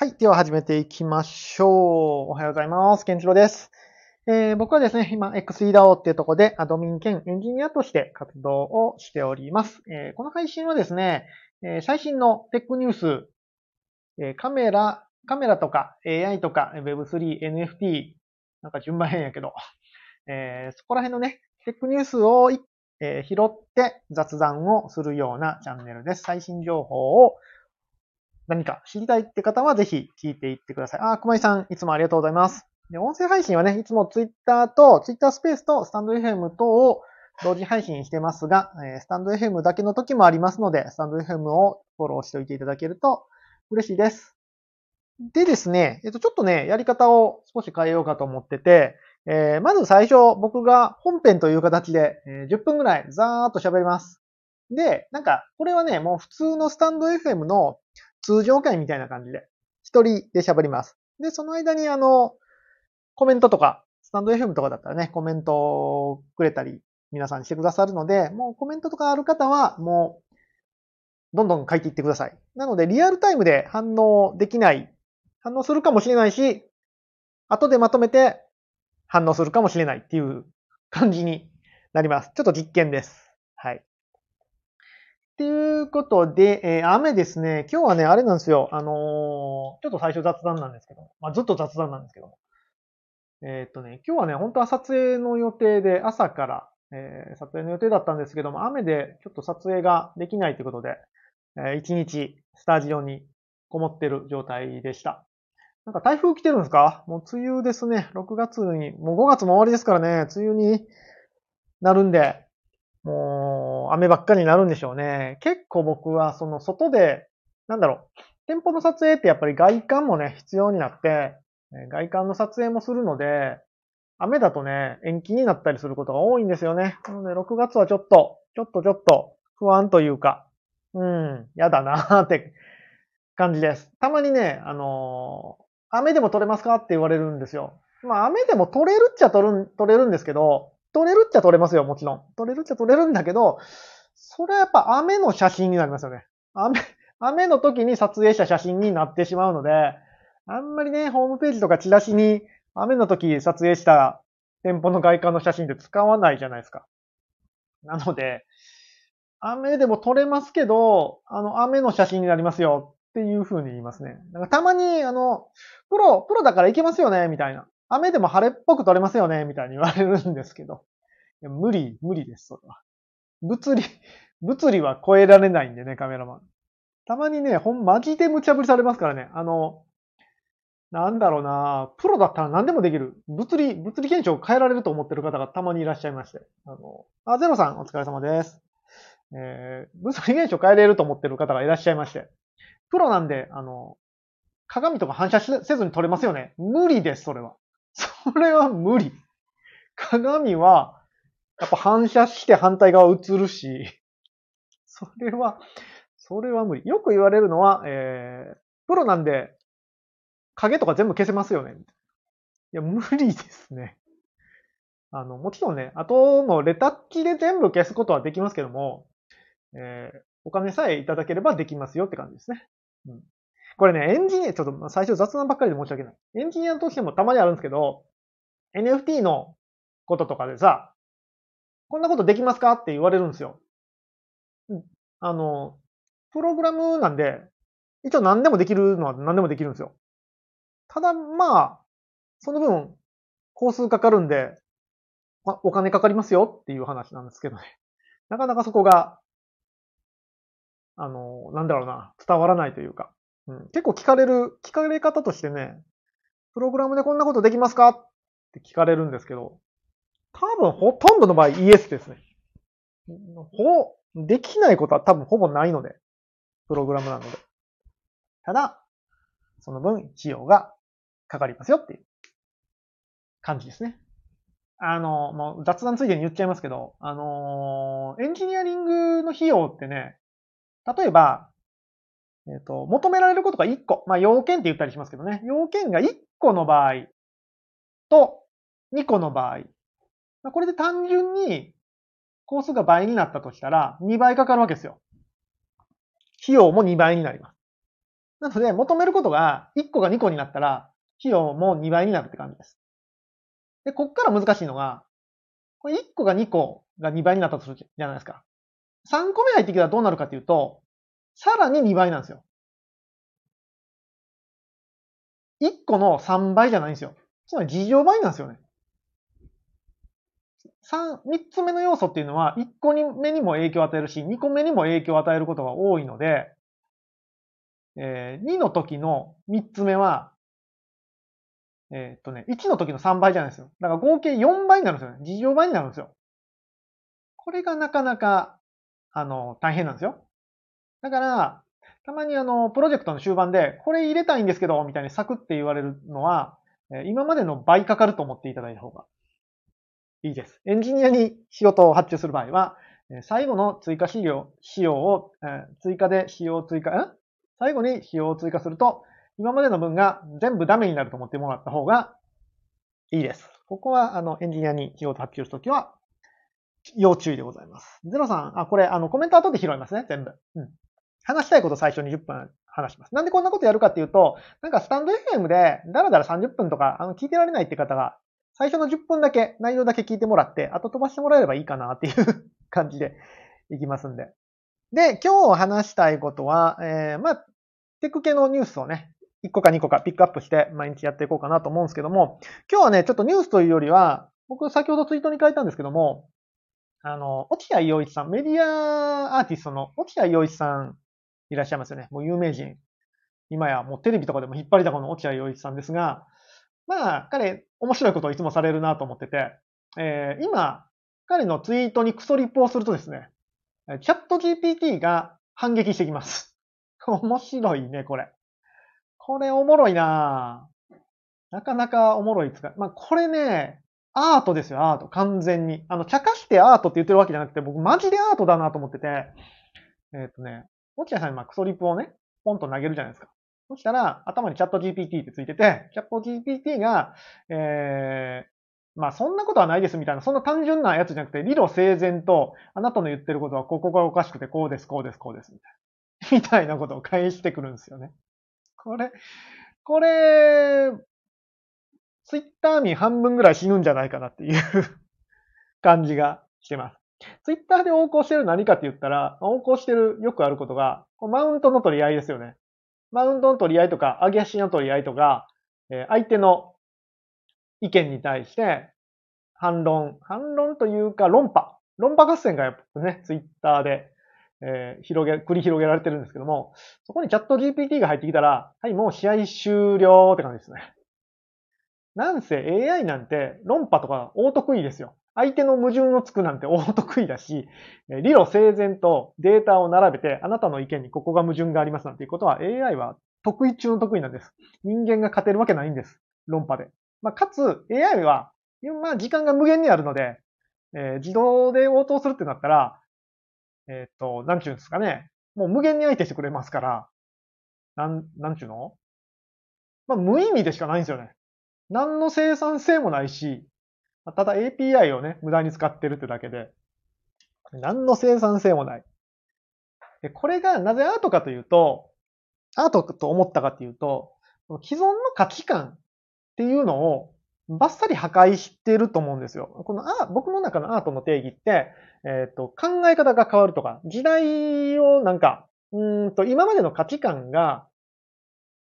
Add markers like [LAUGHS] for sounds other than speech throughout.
はい。では始めていきましょう。おはようございます。ケンチロです。えー、僕はですね、今、XEDAO っていうとこでアドミン兼エンジニアとして活動をしております。えー、この配信はですね、えー、最新のテックニュース、えカメラ、カメラとか AI とか Web3、NFT、なんか順番変やけど、えそこら辺のね、テックニュースを、え拾って雑談をするようなチャンネルです。最新情報を何か知りたいって方はぜひ聞いていってください。あ、熊井さん、いつもありがとうございます。で、音声配信はね、いつも Twitter と、Twitter スペースとスタンド FM 等を同時配信してますが、えスタンド FM だけの時もありますので、スタンド FM をフォローしておいていただけると嬉しいです。でですね、えっと、ちょっとね、やり方を少し変えようかと思ってて、えー、まず最初、僕が本編という形で、え、10分ぐらいざーっと喋ります。で、なんか、これはね、もう普通のスタンド FM の通常会みたいな感じで、一人で喋ります。で、その間にあの、コメントとか、スタンド FM とかだったらね、コメントをくれたり、皆さんしてくださるので、もうコメントとかある方は、もう、どんどん書いていってください。なので、リアルタイムで反応できない、反応するかもしれないし、後でまとめて反応するかもしれないっていう感じになります。ちょっと実験です。ていうことで、えー、雨ですね。今日はね、あれなんですよ。あのー、ちょっと最初雑談なんですけど、まあ、ずっと雑談なんですけどえー、っとね、今日はね、本当は撮影の予定で朝から、えー、撮影の予定だったんですけども、雨でちょっと撮影ができないということで、えー、一日スタジオにこもってる状態でした。なんか台風来てるんですか？もう梅雨ですね。6月に、もう5月も終わりですからね、梅雨になるんで、もう雨ばっかりになるんでしょうね。結構僕はその外で、なんだろう、店舗の撮影ってやっぱり外観もね、必要になって、外観の撮影もするので、雨だとね、延期になったりすることが多いんですよね。なので6月はちょっと、ちょっとちょっと不安というか、うん、やだなーって感じです。たまにね、あのー、雨でも撮れますかって言われるんですよ。まあ雨でも撮れるっちゃ撮る、撮れるんですけど、撮れるっちゃ撮れますよ、もちろん。撮れるっちゃ撮れるんだけど、それはやっぱ雨の写真になりますよね。雨、雨の時に撮影した写真になってしまうので、あんまりね、ホームページとかチラシに雨の時撮影した店舗の外観の写真って使わないじゃないですか。なので、雨でも撮れますけど、あの、雨の写真になりますよっていう風に言いますね。だかたまに、あの、プロ、プロだからいけますよねみたいな。雨でも晴れっぽく撮れますよねみたいに言われるんですけど。いや無理、無理です、それは。物理、物理は超えられないんでね、カメラマン。たまにね、ほん、マジで無茶ぶりされますからね。あの、なんだろうなプロだったら何でもできる。物理、物理現象を変えられると思ってる方がたまにいらっしゃいまして。あの、あ、ゼロさんお疲れ様です。えー、物理現象変えれると思ってる方がいらっしゃいまして。プロなんで、あの、鏡とか反射せずに撮れますよね。無理です、それは。それは無理。鏡は、やっぱ反射して反対側映るし、それは、それは無理。よく言われるのは、えー、プロなんで、影とか全部消せますよね。いや、無理ですね。あの、もちろんね、後のレタッチで全部消すことはできますけども、えー、お金さえいただければできますよって感じですね。うん。これね、エンジニア、ちょっと最初雑談ばっかりで申し訳ない。エンジニアとしてもたまにあるんですけど、NFT のこととかでさ、こんなことできますかって言われるんですよ。あの、プログラムなんで、一応何でもできるのは何でもできるんですよ。ただ、まあ、その分、工数かかるんで、まお金かかりますよっていう話なんですけどね。なかなかそこが、あの、なんだろうな、伝わらないというか。うん、結構聞かれる、聞かれ方としてね、プログラムでこんなことできますかって聞かれるんですけど、多分ほとんどの場合イエスですね。ほ、できないことは多分ほぼないので、プログラムなので。ただ、その分費用がかかりますよっていう感じですね。あの、もう雑談ついでに言っちゃいますけど、あのエンジニアリングの費用ってね、例えば、えっ、ー、と、求められることが1個。まあ、要件って言ったりしますけどね。要件が1個の場合と2個の場合。まあこれで単純に工数が倍になったとしたら2倍かかるわけですよ。費用も2倍になります。なので、求めることが1個が2個になったら、費用も2倍になるって感じです。で、こっから難しいのが、これ1個が2個が2倍になったとするじゃないですか。3個目入ってきたらどうなるかっていうと、さらに2倍なんですよ。1個の3倍じゃないんですよ。つまり事情倍なんですよね。3、3つ目の要素っていうのは、1個目にも影響を与えるし、2個目にも影響を与えることが多いので、えー、2の時の3つ目は、え、っとね、1の時の3倍じゃないですよ。だから合計4倍になるんですよね。事情倍になるんですよ。これがなかなか、あの、大変なんですよ。だから、たまにあの、プロジェクトの終盤で、これ入れたいんですけど、みたいにサクって言われるのは、今までの倍かかると思っていただいた方がいいです。エンジニアに仕事を発注する場合は、最後の追加資料、仕様を、追加で仕様を追加、ん最後に仕様を追加すると、今までの分が全部ダメになると思ってもらった方がいいです。ここは、あの、エンジニアに仕事発注するときは、要注意でございます。ゼロさん、あ、これ、あの、コメント後で拾いますね、全部。うん。話したいこと最初20分話します。なんでこんなことやるかっていうと、なんかスタンド FM でだらだら30分とか、あの、聞いてられないって方が、最初の10分だけ、内容だけ聞いてもらって、あと飛ばしてもらえればいいかなっていう [LAUGHS] 感じでいきますんで。で、今日話したいことは、えー、まあ、テク系のニュースをね、1個か2個かピックアップして毎日やっていこうかなと思うんですけども、今日はね、ちょっとニュースというよりは、僕先ほどツイートに書いたんですけども、あの、落合陽一さん、メディアアーティストの落合陽一さんいらっしゃいますよね。もう有名人。今やもうテレビとかでも引っ張りだこの落合陽一さんですが、まあ、彼、面白いことをいつもされるなと思ってて、えー、今、彼のツイートにクソリプをするとですね、チャット GPT が反撃してきます。[LAUGHS] 面白いね、これ。これおもろいななかなかおもろいつか。まあ、これね、アートですよ、アート。完全に。あの、茶化してアートって言ってるわけじゃなくて、僕マジでアートだなと思ってて、えっ、ー、とね、落合さんにまあクソリップをね、ポンと投げるじゃないですか。そしたら、頭にチャット GPT ってついてて、チャット GPT が、えー、まあそんなことはないですみたいな、そんな単純なやつじゃなくて、理路整然と、あなたの言ってることはここがおかしくて、こうです、こうです、こうです、みたいな。みたいなことを返してくるんですよね。これ、これ、ツイッター民半分ぐらい死ぬんじゃないかなっていう [LAUGHS] 感じがしてます。ツイッターで横行してる何かって言ったら、横行してるよくあることが、マウントの取り合いですよね。マウントの取り合いとか、上げ足の取り合いとか、え相手の意見に対して反論、反論というか論破。論破合戦がやっぱね、ツイッターで、えー、広げ、繰り広げられてるんですけども、そこにチャット GPT が入ってきたら、はい、もう試合終了って感じですね。なんせ AI なんて論破とか大得意ですよ。相手の矛盾をつくなんて大得意だし、理路整然とデータを並べて、あなたの意見にここが矛盾がありますなんていうことは AI は得意中の得意なんです。人間が勝てるわけないんです。論破で。まあ、かつ AI は、まあ、時間が無限にあるので、えー、自動で応答するってなったら、えっ、ー、と、なんちゅうんですかね。もう無限に相手してくれますから、なん、なんちゅうの？まあ、無意味でしかないんですよね。何の生産性もないし、ただ API をね、無駄に使ってるってだけで、何の生産性もない。でこれがなぜアートかというと、アートと思ったかというと、既存の価値観っていうのをバッサリ破壊してると思うんですよ。このあ僕の中のアートの定義って、えっ、ー、と、考え方が変わるとか、時代をなんか、うんと、今までの価値観が、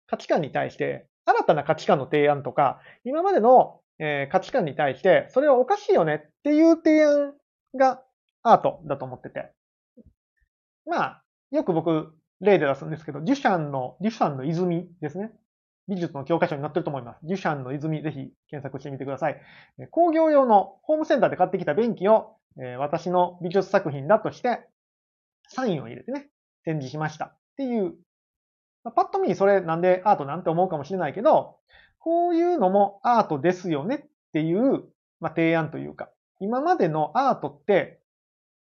価値観に対して新たな価値観の提案とか、今までのえー、価値観に対して、それはおかしいよねっていう提案がアートだと思ってて。まあ、よく僕、例で出すんですけど、デュシャンの、デュシャンの泉ですね。美術の教科書になってると思います。デュシャンの泉、ぜひ検索してみてください。工業用のホームセンターで買ってきた便器を、え、私の美術作品だとして、サインを入れてね、展示しましたっていう。まあ、パッと見それなんでアートなんて思うかもしれないけど、こういうのもアートですよねっていう、まあ、提案というか、今までのアートって、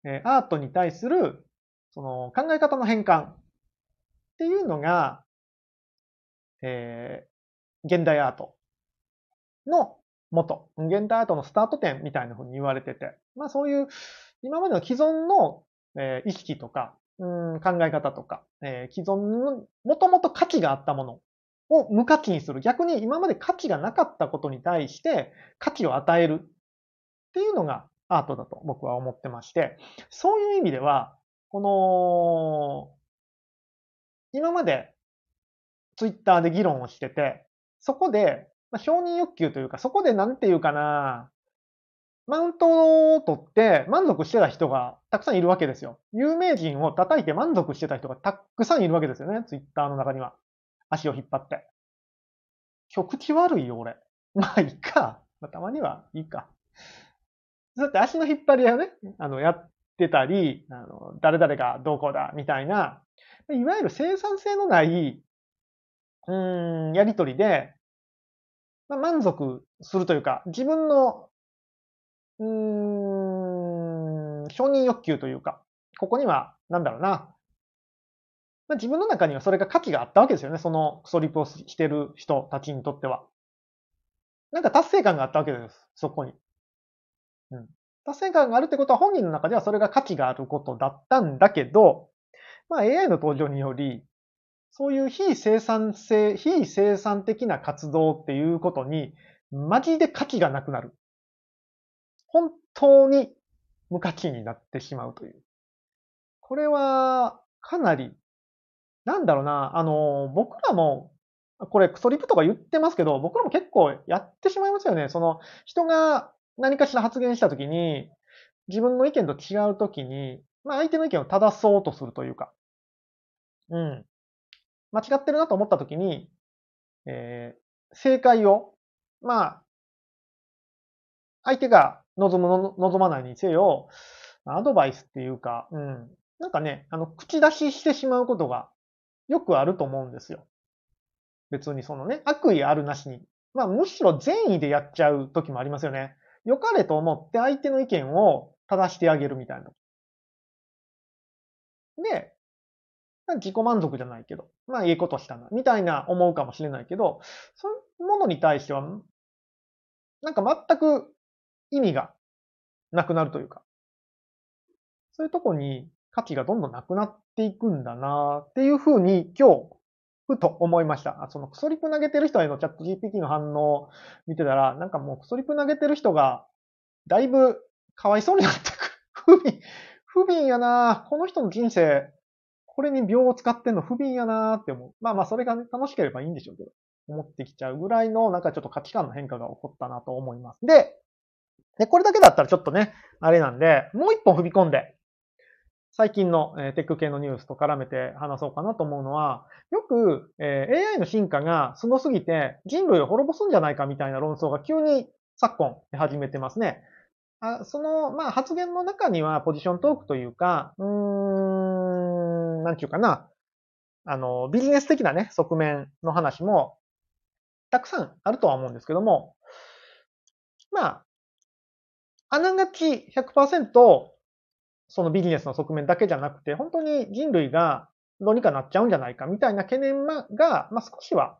えアートに対するその考え方の変換っていうのが、えー、現代アートの元、現代アートのスタート点みたいな風に言われてて、まあそういう今までの既存の、えー、意識とかうん、考え方とか、えー既存の、もともと価値があったものを無価値にする。逆に今まで価値がなかったことに対して価値を与えるっていうのがアートだと僕は思ってまして、そういう意味では、この、今までツイッターで議論をしてて、そこで、ま、承認欲求というか、そこでなんていうかな、マウントを取って満足してた人がたくさんいるわけですよ。有名人を叩いて満足してた人がたくさんいるわけですよね。ツイッターの中には。足を引っ張って。今日口悪いよ、俺。[LAUGHS] まあ、いいか。まあ、たまにはいいか。だって足の引っ張り屋をね、あの、やってたり、あの、誰々がどうこうだ、みたいな、いわゆる生産性のない、うん、やりとりで、まあ、満足するというか、自分の、うーん、承認欲求というか、ここには、なんだろうな、まあ、自分の中にはそれが価値があったわけですよね。そのクソリプをしてる人たちにとっては。なんか達成感があったわけです。そこに。うん。達成感があるってことは本人の中ではそれが価値があることだったんだけど、まあ AI の登場により、そういう非生産性、非生産的な活動っていうことに、マジで価値がなくなる。本当に無価値になってしまうという。これは、かなり、なんだろうな、あの、僕らも、これクソリプとか言ってますけど、僕らも結構やってしまいますよね。その、人が何かしら発言したときに、自分の意見と違うときに、まあ相手の意見を正そうとするというか、うん。間違ってるなと思ったときに、えー、正解を、まあ、相手が望むの、望まないにせよ、アドバイスっていうか、うん。なんかね、あの、口出ししてしまうことがよくあると思うんですよ。別にそのね、悪意あるなしに。まあ、むしろ善意でやっちゃう時もありますよね。良かれと思って相手の意見を正してあげるみたいな。で、自己満足じゃないけど、まあいいことしたな、みたいな思うかもしれないけど、そういうものに対しては、なんか全く意味がなくなるというか、そういうとこに価値がどんどんなくなっていくんだなっていうふうに今日、ふと思いました。あそのクソリプ投げてる人へのチャット GPT の反応を見てたら、なんかもうクソリプ投げてる人が、だいぶかわいそうになってくる。不憫、不憫やなこの人の人生、これに秒を使ってんの不憫やなって思う。まあまあそれがね、楽しければいいんでしょうけど、思ってきちゃうぐらいの、なんかちょっと価値観の変化が起こったなと思います。で、で、これだけだったらちょっとね、あれなんで、もう一本踏み込んで、最近の、テック系のニュースと絡めて話そうかなと思うのは、よく、AI の進化がすごすぎて人類を滅ぼすんじゃないかみたいな論争が急に昨今始めてますね。あその、まあ、発言の中にはポジショントークというか、うーん、なんちゅうかな、あの、ビジネス的なね、側面の話もたくさんあるとは思うんですけども、まあ、あながち100%そのビジネスの側面だけじゃなくて、本当に人類がどうにかなっちゃうんじゃないかみたいな懸念が、まあ、少しは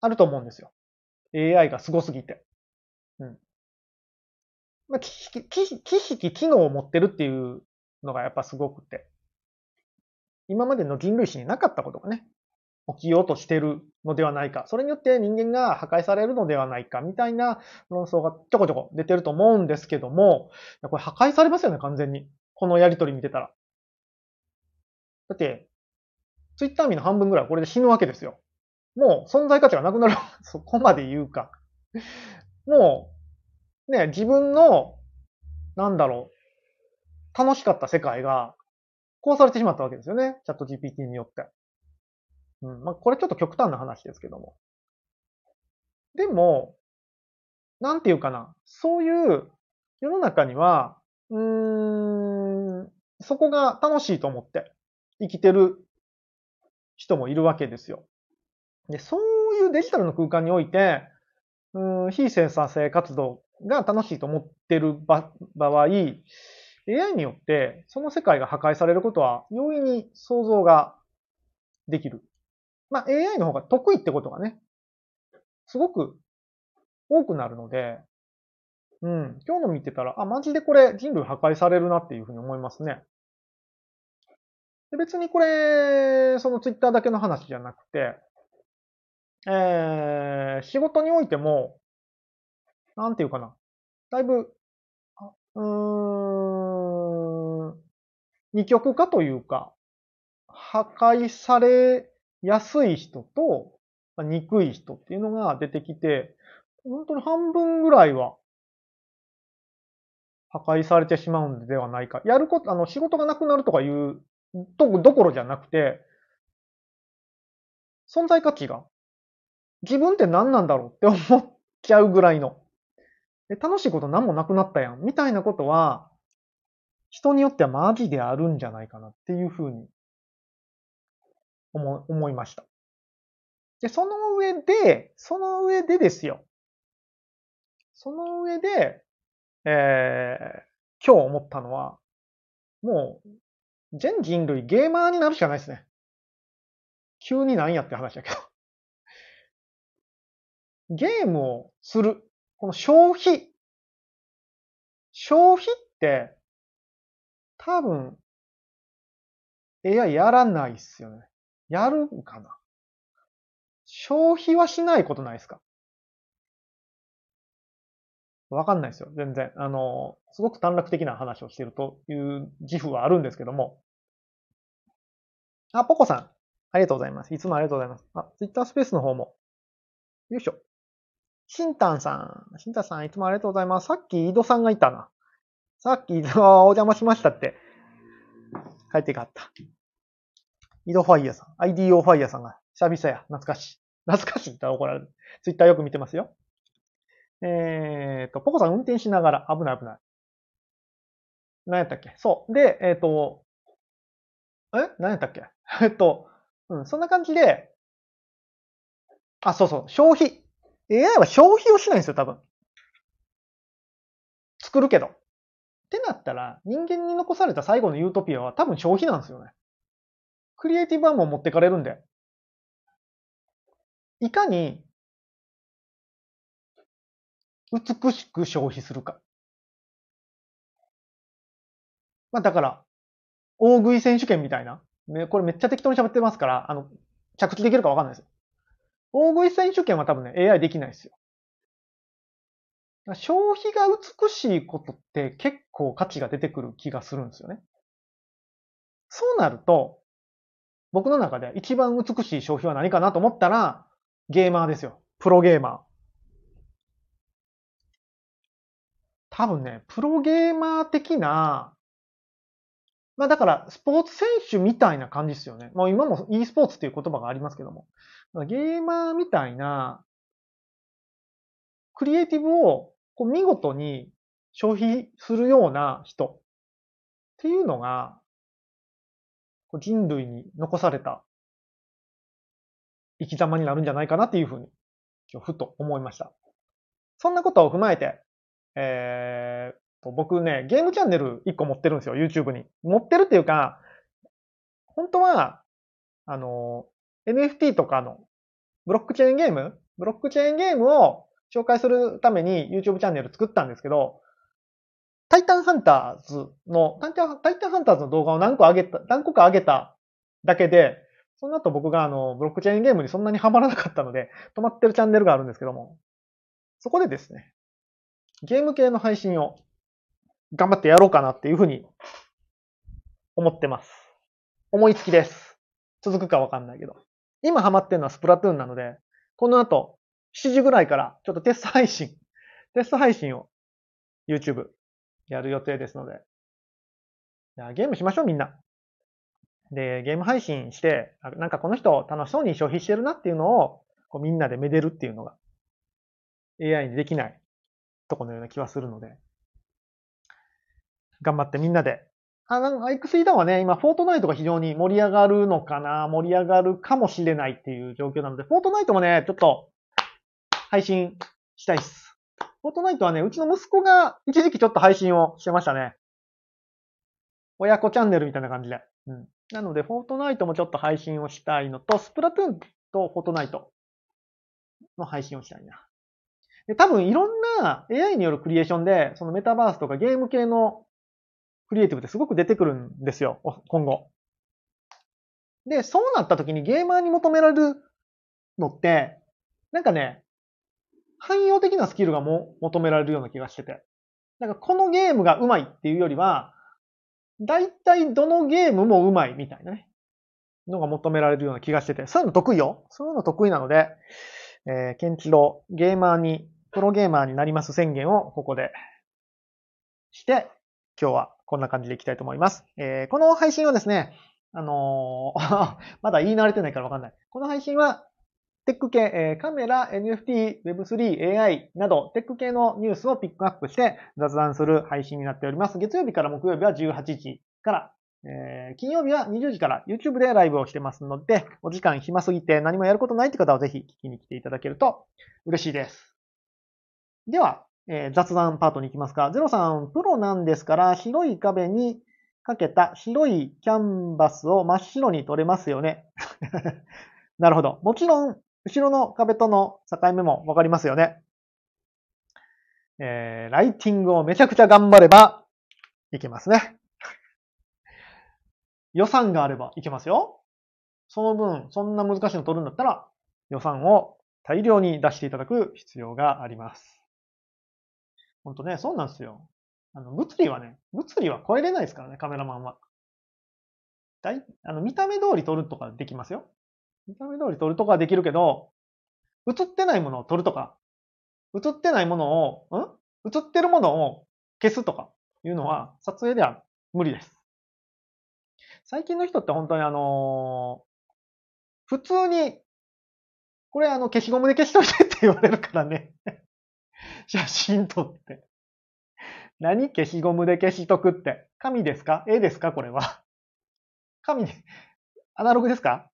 あると思うんですよ。AI が凄すぎて。うん。まあ、知識、知識、機能を持ってるっていうのがやっぱすごくて。今までの人類史になかったことがね、起きようとしてるのではないか。それによって人間が破壊されるのではないか、みたいな論争がちょこちょこ出てると思うんですけども、これ破壊されますよね、完全に。このやりとり見てたら。だって、ツイッター民の半分ぐらいはこれで死ぬわけですよ。もう存在価値がなくなる。[LAUGHS] そこまで言うか。もう、ね、自分の、なんだろう、楽しかった世界が壊されてしまったわけですよね。チャット GPT によって。うん。まあ、これちょっと極端な話ですけども。でも、なんていうかな。そういう世の中には、うん、そこが楽しいと思って生きてる人もいるわけですよ。で、そういうデジタルの空間において、うん、非生産性活動が楽しいと思ってる場合、AI によってその世界が破壊されることは容易に想像ができる。まあ AI の方が得意ってことがね、すごく多くなるので、うん、今日の見てたら、あ、マジでこれ人類破壊されるなっていうふうに思いますね。で別にこれ、そのツイッターだけの話じゃなくて、えー、仕事においても、なんていうかな。だいぶ、うーん、二極化というか、破壊されやすい人と、憎い人っていうのが出てきて、本当に半分ぐらいは破壊されてしまうんではないか。やること、あの、仕事がなくなるとかいうとどころじゃなくて、存在価値が自分って何なんだろうって思っちゃうぐらいの。楽しいこと何もなくなったやん。みたいなことは、人によってはマジであるんじゃないかなっていうふうに思思いました。で、その上で、その上でですよ。その上で、えー、今日思ったのは、もう、全人類ゲーマーになるしかないですね。急になんやって話だけど。ゲームをする。この消費。消費って、多分、AI やらないっすよね。やるんかな？消費はしないことないですか？わかんないですよ。全然。あの、すごく短絡的な話をしているという自負はあるんですけども。あ、ポコさん。ありがとうございます。いつもありがとうございます。あ、ツイッタースペースの方も。よいしょ。シンタンさん。シンタンさん、いつもありがとうございます。さっき井戸さんがいたな。さっき井戸はお邪魔しましたって。帰ってかった。井戸ファイヤーさん。IDO ファイヤーさんが久々や。懐かしい。懐かしいって怒られる。ツイッターよく見てますよ。えっ、と、ポコさん運転しながら、危ない危ない。何やったっけ？そう。で、えっ、と、え？何やったっけ？[LAUGHS] えっと、うん、そんな感じで、あ、そうそう、消費。AI は消費をしないんですよ、多分。作るけど。ってなったら、人間に残された最後のユートピアは多分消費なんですよね。クリエイティブはもう持ってかれるんで。いかに美しく消費するか。まあだから、大食い選手権みたいな。これめっちゃ適当に喋ってますから、あの、着地できるかわかんないですよ。大食い選手権は多分ね、AI できないですよ。消費が美しいことって結構価値が出てくる気がするんですよね。そうなると、僕の中で一番美しい消費は何かなと思ったら、ゲーマーですよ。プロゲーマー。多分ね、プロゲーマー的な、まあだから、スポーツ選手みたいな感じですよね。まあ今も e スポーツっていう言葉がありますけども。ゲーマーみたいな、クリエイティブをこう見事に消費するような人っていうのが、人類に残された生き様になるんじゃないかなっていうふうに、今日ふと思いました。そんなことを踏まえて、えー、と僕ね、ゲームチャンネル1個持ってるんですよ、YouTube に。持ってるっていうか、本当は、あの、NFT とかのブロックチェーンゲームブロックチェーンゲームを紹介するために YouTube チャンネル作ったんですけど、タイタンハンターズの、タイタンタイタンハンターズの動画を何個上げた、何個か上げただけで、その後僕があの、ブロックチェーンゲームにそんなにハマらなかったので、止まってるチャンネルがあるんですけども、そこでですね、ゲーム系の配信を頑張ってやろうかなっていうふうに思ってます。思いつきです。続くかわかんないけど。今ハマってるのはスプラトゥーンなので、この後7時ぐらいからちょっとテスト配信、テスト配信を YouTube やる予定ですので。じゃあゲームしましょうみんな。で、ゲーム配信して、なんかこの人楽しそうに消費してるなっていうのをこうみんなでめでるっていうのが AI にできないとこのような気はするので、頑張ってみんなで。あ、なんか XE ダウンはね、今、フォートナイトが非常に盛り上がるのかな盛り上がるかもしれないっていう状況なので、フォートナイトもね、ちょっと、配信したいっす。フォートナイトはね、うちの息子が一時期ちょっと配信をしてましたね。親子チャンネルみたいな感じで。うん。なので、フォートナイトもちょっと配信をしたいのと、スプラトゥーンとフォートナイトの配信をしたいな。で、多分いろんな AI によるクリエーションで、そのメタバースとかゲーム系のクリエイティブってすごく出てくるんですよ、今後。で、そうなった時にゲーマーに求められるのって、なんかね、汎用的なスキルがも求められるような気がしてて。なんかこのゲームが上手いっていうよりは、大体どのゲームも上手いみたいなね、のが求められるような気がしてて、そういうの得意よ。そういうの得意なので、えー、ケンチロゲーマーに、プロゲーマーになります宣言をここでして、今日はこんな感じでいきたいと思います。えー、この配信はですね、あのー、[LAUGHS] まだ言い慣れてないからわかんない。この配信は、テック系、えー、カメラ、NFT、Web3、AI など、テック系のニュースをピックアップして雑談する配信になっております。月曜日から木曜日は18時から、えー、金曜日は20時から YouTube でライブをしてますので、お時間暇すぎて何もやることないって方はぜひ聞きに来ていただけると嬉しいです。では、えー、雑談パートに行きますか。ゼロさん、プロなんですから、白い壁にかけた白いキャンバスを真っ白に取れますよね。[LAUGHS] なるほど。もちろん、後ろの壁との境目もわかりますよね。えー、ライティングをめちゃくちゃ頑張ればいけますね。予算があればいけますよ。その分、そんな難しいの取るんだったら、予算を大量に出していただく必要があります。ほんとね、そうなんですよ。あの、物理はね、物理は超えれないですからね、カメラマンは。だい、あの、見た目通り撮るとかできますよ。見た目通り撮るとかはできるけど、映ってないものを撮るとか、映ってないものを、ん？映ってるものを消すとかいうのは、撮影では無理です。最近の人って本当にあのー、普通に、これあの消しゴムで消しといてって言われるからね。[LAUGHS] 写真撮って。何消しゴムで消しとくって。紙ですか？絵ですか？これは。紙で、アナログですか？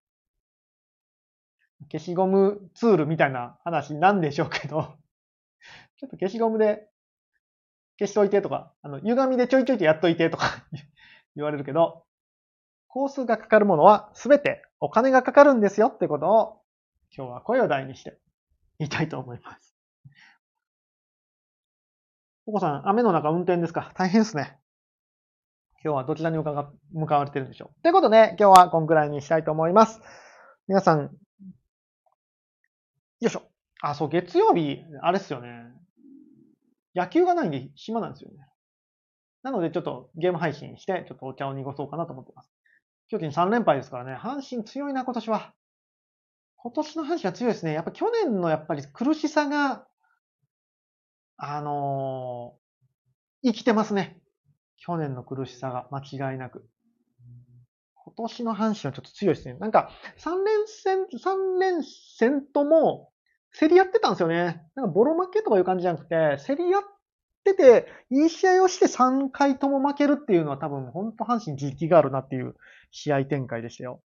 消しゴムツールみたいな話なんでしょうけど、[LAUGHS] ちょっと消しゴムで消しといてとか、あの、歪みでちょいちょいとやっといてとか [LAUGHS] 言われるけど、工数がかかるものはすべてお金がかかるんですよってことを今日は声を大にして言いたいと思います。お子さん、雨の中運転ですか？大変ですね。今日はどちらに向かわれてるんでしょう？ということで、今日はこんくらいにしたいと思います。皆さん、よいしょ。あ、そう、月曜日、あれっすよね。野球がないんで暇なんですよね。なので、ちょっとゲーム配信して、ちょっとお茶を濁そうかなと思ってます。巨人3連敗ですからね。阪神強いな、今年は。今年の阪神は強いですね。やっぱ去年のやっぱり苦しさがあのー、生きてますね。去年の苦しさが間違いなく。今年の阪神はちょっと強いですね。なんか、3連戦、3連戦とも、競り合ってたんですよね。なんかボロ負けとかいう感じじゃなくて、競り合ってて、いい試合をして3回とも負けるっていうのは多分、本当阪神実績があるなっていう試合展開でしたよ。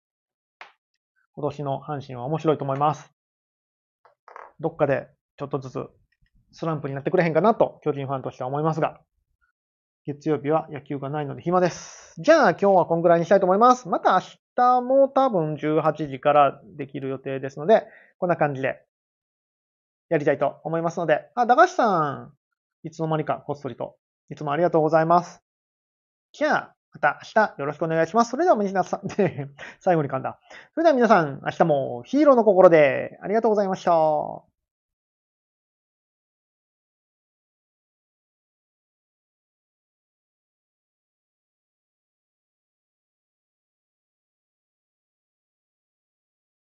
今年の阪神は面白いと思います。どっかでちょっとずつスランプになってくれへんかなと、巨人ファンとしては思いますが、月曜日は野球がないので暇です。じゃあ今日はこんぐらいにしたいと思います。また明日も多分18時からできる予定ですので、こんな感じでやりたいと思いますので、あ、駄菓子さん、いつの間にかこっそりと、いつもありがとうございます。じゃあ、また明日よろしくお願いします。それでは皆さん、[LAUGHS] 最後に噛んだ。それでは皆さん、明日もヒーローの心でありがとうございました。